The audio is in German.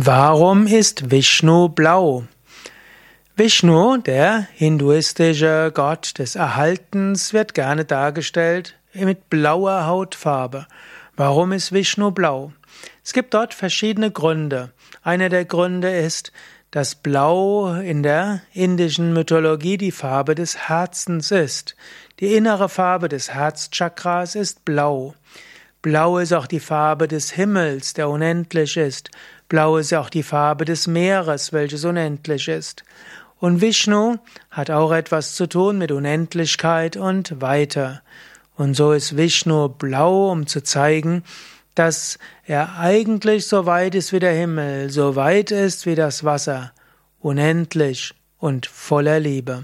Warum ist Vishnu blau? Vishnu, der hinduistische Gott des Erhaltens, wird gerne dargestellt mit blauer Hautfarbe. Warum ist Vishnu blau? Es gibt dort verschiedene Gründe. Einer der Gründe ist, dass Blau in der indischen Mythologie die Farbe des Herzens ist. Die innere Farbe des Herzchakras ist blau. Blau ist auch die Farbe des Himmels, der unendlich ist. Blau ist auch die Farbe des Meeres, welches unendlich ist. Und Vishnu hat auch etwas zu tun mit Unendlichkeit und weiter. Und so ist Vishnu blau, um zu zeigen, dass er eigentlich so weit ist wie der Himmel, so weit ist wie das Wasser, unendlich und voller Liebe.